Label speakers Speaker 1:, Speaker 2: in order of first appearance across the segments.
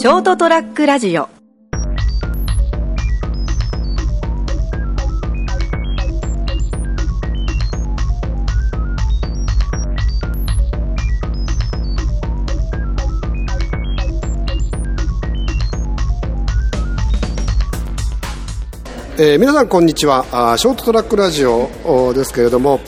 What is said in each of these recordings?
Speaker 1: ショートトラックラジオ。
Speaker 2: えー皆さんこんにちは。あーショートトラックラジオおですけれども、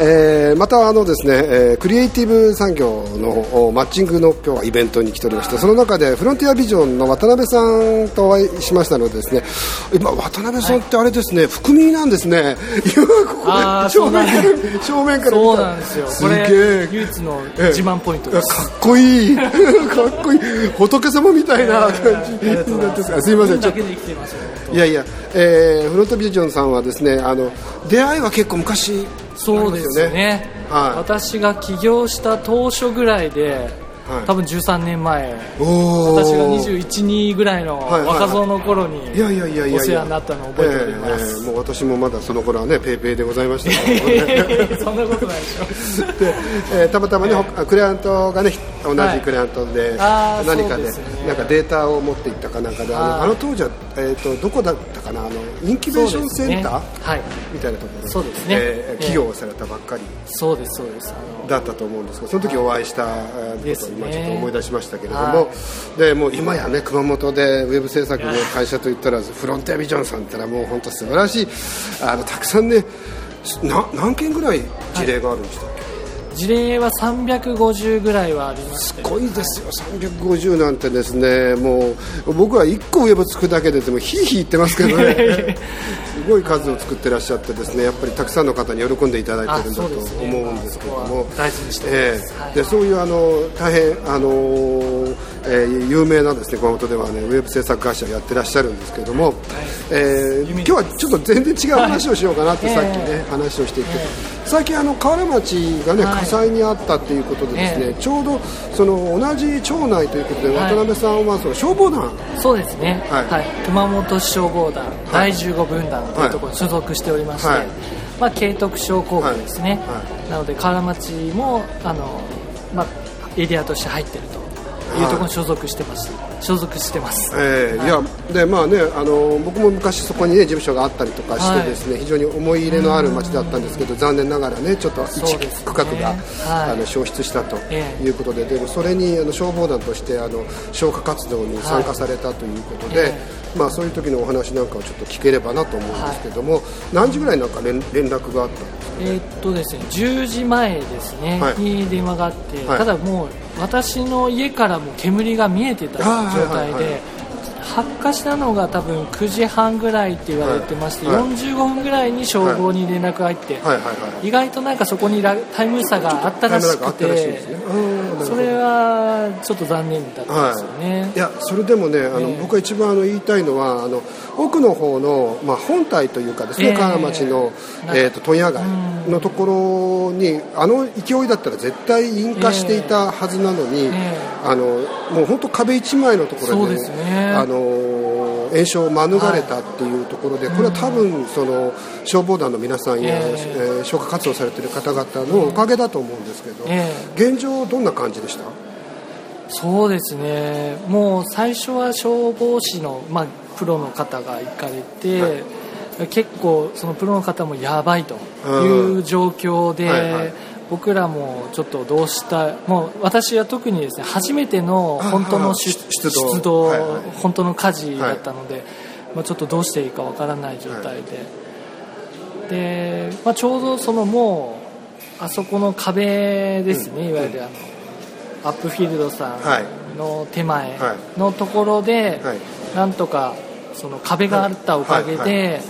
Speaker 2: えーまたあのですね、えークリエイティブ産業のおマッチングの今日はイベントに来ておりましてその中でフロンティアビジョンの渡辺さんとお会いしましたのでですね。今渡辺さんってあれですね、含みなんですね。正面から正面から
Speaker 3: そうなんですよ。
Speaker 2: すげえ。
Speaker 3: 唯一の
Speaker 2: ええ
Speaker 3: 自慢ポイントです。
Speaker 2: いやかっこいい。かっこいい。仏様みたいな感じ
Speaker 3: ありがとうございます。
Speaker 2: いません。ちょっと。いやいや、えーフロントビジョンさんはですねあの出会いは結構昔
Speaker 3: そうですよね。
Speaker 2: はい。
Speaker 3: 私が起業した当初ぐらいで、
Speaker 2: はい。
Speaker 3: 多分13年前。私が21、2ぐらいの若造の頃に
Speaker 2: いやいやいやいやいや。
Speaker 3: お世話になったのを覚えております、
Speaker 2: ええええもう私もまだその頃はねペイペイでございました。け ど
Speaker 3: そんなことないでしょ。
Speaker 2: で、えーたまたまね、ほクライアントがね同
Speaker 3: はい
Speaker 2: じクライアントで、何かで。
Speaker 3: ね
Speaker 2: なんかデータを持っていったかなんかであの当時は、えー、とどこだったかなあのインキュベーションセンター、
Speaker 3: ね。はい。
Speaker 2: みたいなところ
Speaker 3: そうですね。
Speaker 2: えー起業されたばっかり
Speaker 3: そうですそうです。
Speaker 2: だったと思うんですけどその時お会いしたことを今ちょっと思い出しましたけれども、
Speaker 3: は
Speaker 2: でもう今やね熊本でウェブ制作の会社といったらフロンティアビジョンさんってのはもう本当素晴らしいあのたくさんねな何件ぐらい事例があるんでしたっけ、
Speaker 3: 事例は350ぐららいはありまして
Speaker 2: すごいですよ。350なんてですねもう僕は1個ウェブ作るだけででもヒーヒー言ってますけどね。すごい数を作ってらっしゃってですねやっぱりたくさんの方に喜んでいただいてるんだと思うんですけども、
Speaker 3: 大事にして
Speaker 2: でそういうあの大変あのーえー有名なですね熊本ではねウェブ制作会社をやってらっしゃるんですけども、えー今日はちょっと全然違う話をしようかなってさっきね、話をしていて、最近あの河原町がね、
Speaker 3: はい。
Speaker 2: 火災にあったっていうことでですね、
Speaker 3: え
Speaker 2: ちょうどその同じ町内ということで、
Speaker 3: はい。
Speaker 2: 渡辺さんはその消防団。
Speaker 3: そうですね、
Speaker 2: は
Speaker 3: はい。い熊本市消防団、第15分団というところに所属しておりまして、
Speaker 2: はい。
Speaker 3: まあ、慶徳商工部ですね、
Speaker 2: はい。
Speaker 3: なので河原町もあの、まあ、エリアとして入っているとい。うところに所属してます、所属してます、
Speaker 2: えーい、やでまあねあの僕も昔そこにね事務所があったりとかしてですね、非常に思い入れのある町だったんですけど残念ながらねちょっと一
Speaker 3: そうですね。
Speaker 2: 区画が、
Speaker 3: はい。
Speaker 2: あの消失したと
Speaker 3: ええ。
Speaker 2: いうことで、でもそれにあの消防団としてあの消火活動に参加されたということで、
Speaker 3: はい。え
Speaker 2: まあそういう時のお話なんかをちょっと聞ければなと思うんですけども、何時ぐらいなんか連連絡があったんですか
Speaker 3: えーっとですね10時前ですね、
Speaker 2: はい。
Speaker 3: に電話があって、
Speaker 2: はい。
Speaker 3: ただもう私の家からも煙が見えてた状態で発火したのが多分9時半ぐらいって言われてまして、
Speaker 2: はい。はい
Speaker 3: 45分ぐらいに消防に連絡が入って、
Speaker 2: はい。はい。はい。
Speaker 3: 意外となんかそこにラタイム差があったらしくて
Speaker 2: ね
Speaker 3: それはちょっと残念だったんですよね、
Speaker 2: い。やそれでもねあの、僕が一番あの言い。たい。のはあの奥の方の、まあ、本体とい。うかですね、
Speaker 3: ええ
Speaker 2: 河原町の、えー、と問屋街のところにあの勢い。だったら絶対引火してい。たはずなのに、
Speaker 3: ええ
Speaker 2: あのもう本当壁一枚のところで
Speaker 3: そうですね
Speaker 2: あの炎症を免れたっていうところで、これは多分その消防団の皆さんや、
Speaker 3: え
Speaker 2: 消火活動されている方々のおかげだと思うんですけど、
Speaker 3: え
Speaker 2: 現状どんな感じでした？
Speaker 3: そうですね。もう最初は消防士の、まあ、プロの方が行かれて、結構そのプロの方もやばいという状況で、
Speaker 2: はいはい
Speaker 3: 僕らもちょっとどうしたもう私は特にですね初めての本当の出
Speaker 2: 動。はいはい。
Speaker 3: 本当の火事だったので、まあ、ちょっとどうしていいかわからない状態で、で、まあ、ちょうどそのもうあそこの壁ですね、いわゆるあのアップフィールドさんの手前のところで、
Speaker 2: はい。
Speaker 3: なんとかその壁があったおかげで、
Speaker 2: はい。は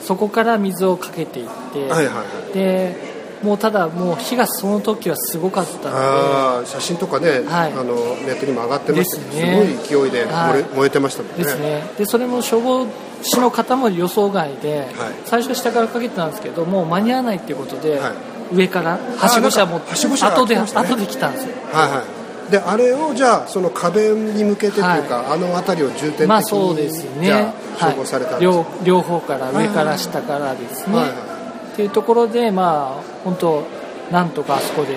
Speaker 3: そこから水をかけていって、
Speaker 2: はいはいはい。
Speaker 3: でもうただもう火がその時はすごかったの
Speaker 2: あー写真とかね、
Speaker 3: はい。
Speaker 2: あのネットにも上がってましたす,、
Speaker 3: ですね。
Speaker 2: ごい勢いで燃え,、
Speaker 3: はい
Speaker 2: 燃えてましたもんね。
Speaker 3: でですね。でそれも消防士の方も予想外で、
Speaker 2: い。
Speaker 3: 最初は下からかけてたんですけどもう間に合わないっていうことで、
Speaker 2: はい。
Speaker 3: 上からはしご車も後で
Speaker 2: ね。
Speaker 3: 後で来たんですよ。
Speaker 2: はいはい。であれをじゃあその壁に向けてというか、あの辺りを重点的に、
Speaker 3: まあそうですね。
Speaker 2: じゃあ消防されたんです、
Speaker 3: はい、両両方から上から下からですね、
Speaker 2: はいはい
Speaker 3: っていうところでまあ本当なんとかあそこで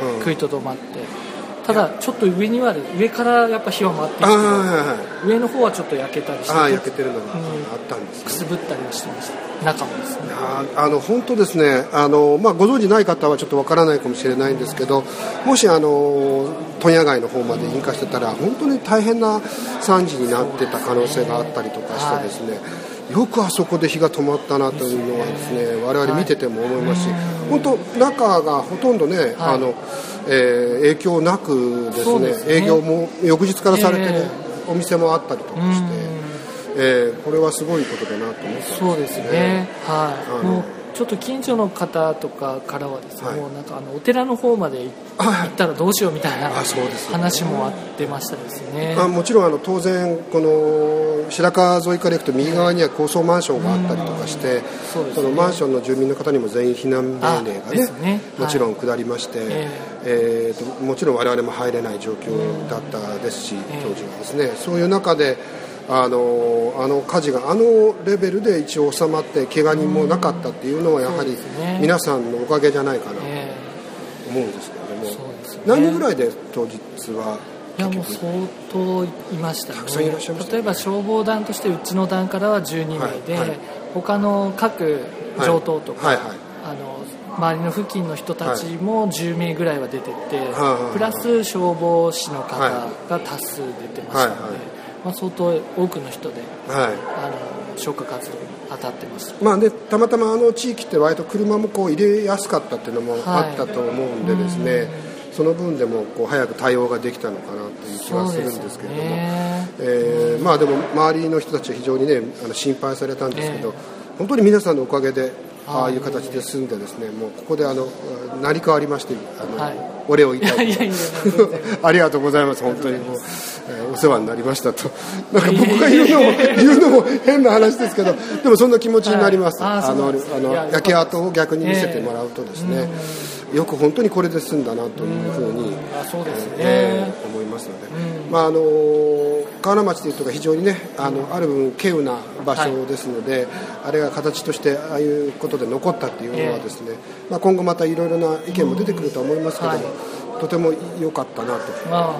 Speaker 2: うん。
Speaker 3: 食いとどまって、ただちょっと上には上からやっぱ火は回ってきて、
Speaker 2: はいはい、
Speaker 3: 上の方はちょっと焼けたりして
Speaker 2: あ焼けてるのがあったんです、ね、
Speaker 3: くすぶったりはしてました。中もですね。
Speaker 2: あの本当ですね。あの、まあ、ご存知ない方はちょっとわからないかもしれないんですけどもしあの問屋街の方まで引火してたら本当に大変な惨事になってた可能性があったりとかしてですね、はいよくあそこで火が止まったなというのはですね我々見てても思いますし、本当中がほとんどね、あのえ影響なくですね営業も翌日からされてるお店もあったりとかして、えこれはすごいことだなと思って
Speaker 3: そうですね。はいちょっと近所の方とかからはですね、はい、もうなんかあのお寺の方まで行ったらどうしようみたいな話もあってましたですね。
Speaker 2: あもちろんあの当然この白川沿いから行くと右側には高層マンションがあったりとかして、そね、そのマンションの住民の方にも全員避難命令がね、ね、もちろん下りまして、はい、えーと、ともちろん我々も入れない状況だったですし、当時はですね。そういう中であのあの火事があのレベルで一応収まって怪我人もなかったっていうのはやはり皆さんのおかげじゃないかなと思うんですけれども、ね、何人ぐらいで当日はい
Speaker 3: やもう相当いました
Speaker 2: ね。
Speaker 3: 例えば消防団としてうちの団からは12名で、はいはい、他の各上等とか、はいはいはい、あの周りの付近の人たちも10名ぐらいは出てて、はい、プラス消防士の方が多数出てましたので、はいはいまあ、相当多くの人で、はい、あの消火活動に当たってます、
Speaker 2: まあでたまたまあの地域って割と車もこう入れやすかったっていうのもあったと思うんでですね、はい、その分でもこう早く対応ができたのかなという気はするんですけれども、ね。えー、まあ、でも周りの人たちは非常にねあの心配されたんですけど、えー、本当に皆さんのおかげでああいう形で済んでですねもうここであの成り代わりましてあの、はい、お礼を言いたい ありがとうございます本当にもう、えー、お世話になりましたと。なんか僕が言うのも言うのも変な話ですけどでもそんな気持ちになります、はい、あのあの焼け跡を逆に見せてもらうとですね、えー、よく本当にこれで済んだなというふうに、
Speaker 3: あそうですね、
Speaker 2: えー、思いますので、まああの河原町というところが非常にねあのある分稀有な場所ですので、はい、あれが形としてああいうことで残ったっていうのはですね、えー、まあ、今後またいろいろな意見も出てくるとは思いますけども、はい、とても良かったなと、は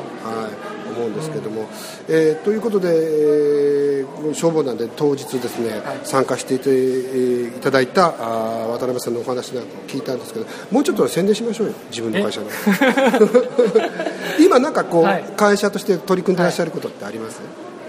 Speaker 2: い思うんですけども、うん、えー、ということで、えー、消防団で当日ですね、はい、参加していていただいたあ渡辺さんのお話なんかを聞いたんですけどもうちょっと宣伝しましょうよ自分の会社の 今なんかこう、はい、会社として取り組んでいらっしゃることってあります、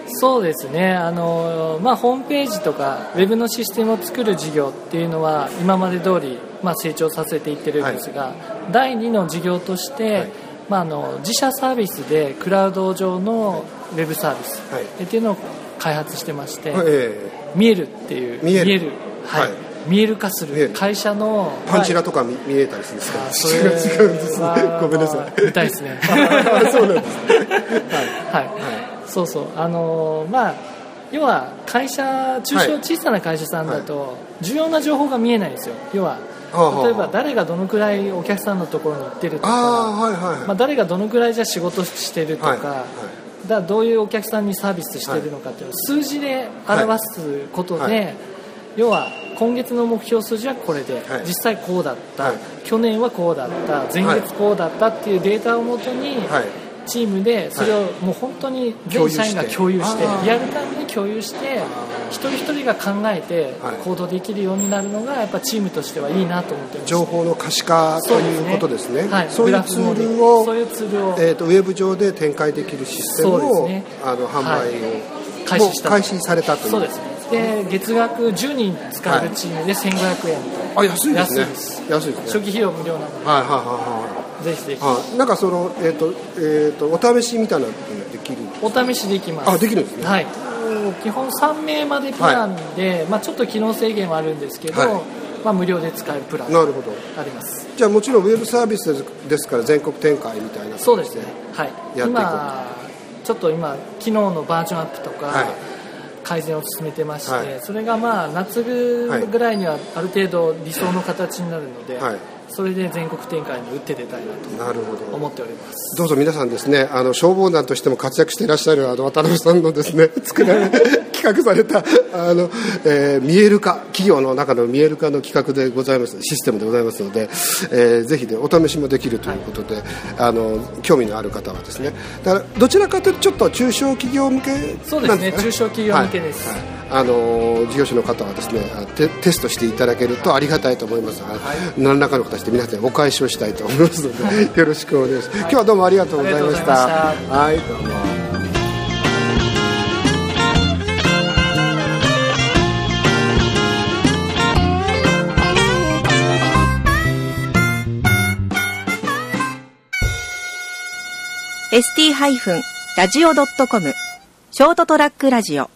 Speaker 3: そうですね。あの、まあ、ホームページとかウェブのシステムを作る事業っていうのは今まで通り、まあ、成長させていってるんですが、はい、第2の事業として、はい、まあ、あの自社サービスでクラウド上のウェブサービス、はい、っていうのを開発してまして、はい、見えるっていう
Speaker 2: 見える。
Speaker 3: はい、見える化する会社の
Speaker 2: パンチラとか見えたりするんですか、
Speaker 3: それ違うんですごめんなさい。見たいですね。そうなんですはい、はい。そうそう。あのー、まあ要は会社中小、小さな会社さんだと重要な情報が見えないんですよ。要は例えば誰がどのくらいお客さんのところに行ってるとか、はいはい。まあ、誰がどのくらいじゃ仕事してるとか、はい。はい、だどういうお客さんにサービスしてるのかっていうのを数字で表すことで、はい。はい、要は今月の目標数字はこれで、実際こうだった、去年はこうだった。前月こうだったっていうデータをもとに、チームでそれをもう本当に全社員が共有してリアルタイムで共有して一人一人が考えて行動できるようになるのがやっぱチームとしてはいいなと思ってます。
Speaker 2: 情報の可視化ということですね、
Speaker 3: はい、
Speaker 2: そういうツールをそういうツールを、えーと、ウェブ上で展開できるシステムを、ね、あの販売を、開始した開始されたという。
Speaker 3: そうですね。で月額10人使えるチームで1500円、
Speaker 2: はい、あ安いですね。
Speaker 3: 安いですね。初期費用無料なので。
Speaker 2: はいはいはいはい
Speaker 3: ぜひぜひ。
Speaker 2: あなんかその、えーとえーと、お試しみたいなのできる
Speaker 3: お試しできます。
Speaker 2: あできるんですね。
Speaker 3: はい。基本3名までプランで、はい、まあ、ちょっと機能制限はあるんですけど、はい、まあ、無料で使えるプラン
Speaker 2: なるほど。
Speaker 3: あります。
Speaker 2: じゃあもちろんウェブサービスですから全国展開みたいな
Speaker 3: そうですね。はい。今ちょっと今機能のバージョンアップとか、はい改善を進めてまして、はい、それがまあ夏ぐらいにはある程度理想の形になるので、はい、それで全国展開に打って出たいなと思っております。
Speaker 2: どうぞ皆さんですねあの消防団としても活躍していらっしゃるあの渡辺さんのですね 作られ企 企画されたあの、えー、見える化企業の中の見える化の企画でございますシステムでございますので、えー、ぜひねお試しもできるということで、はい、あの興味のある方はですねだからどちらかというとちょっと中小企業向けなんです
Speaker 3: か、ね、そうですね中小企業向けです、はいはい
Speaker 2: あの事業者の方はですねテテストしていただけるとありがたいと思います、はい、何らかの形で皆さんにお返しをしたいと思いますので、はい、よろしくお願いします、はい、今日はどうもありがとうございました。はい。どうも
Speaker 1: ST-radio.com ショートトラックラジオ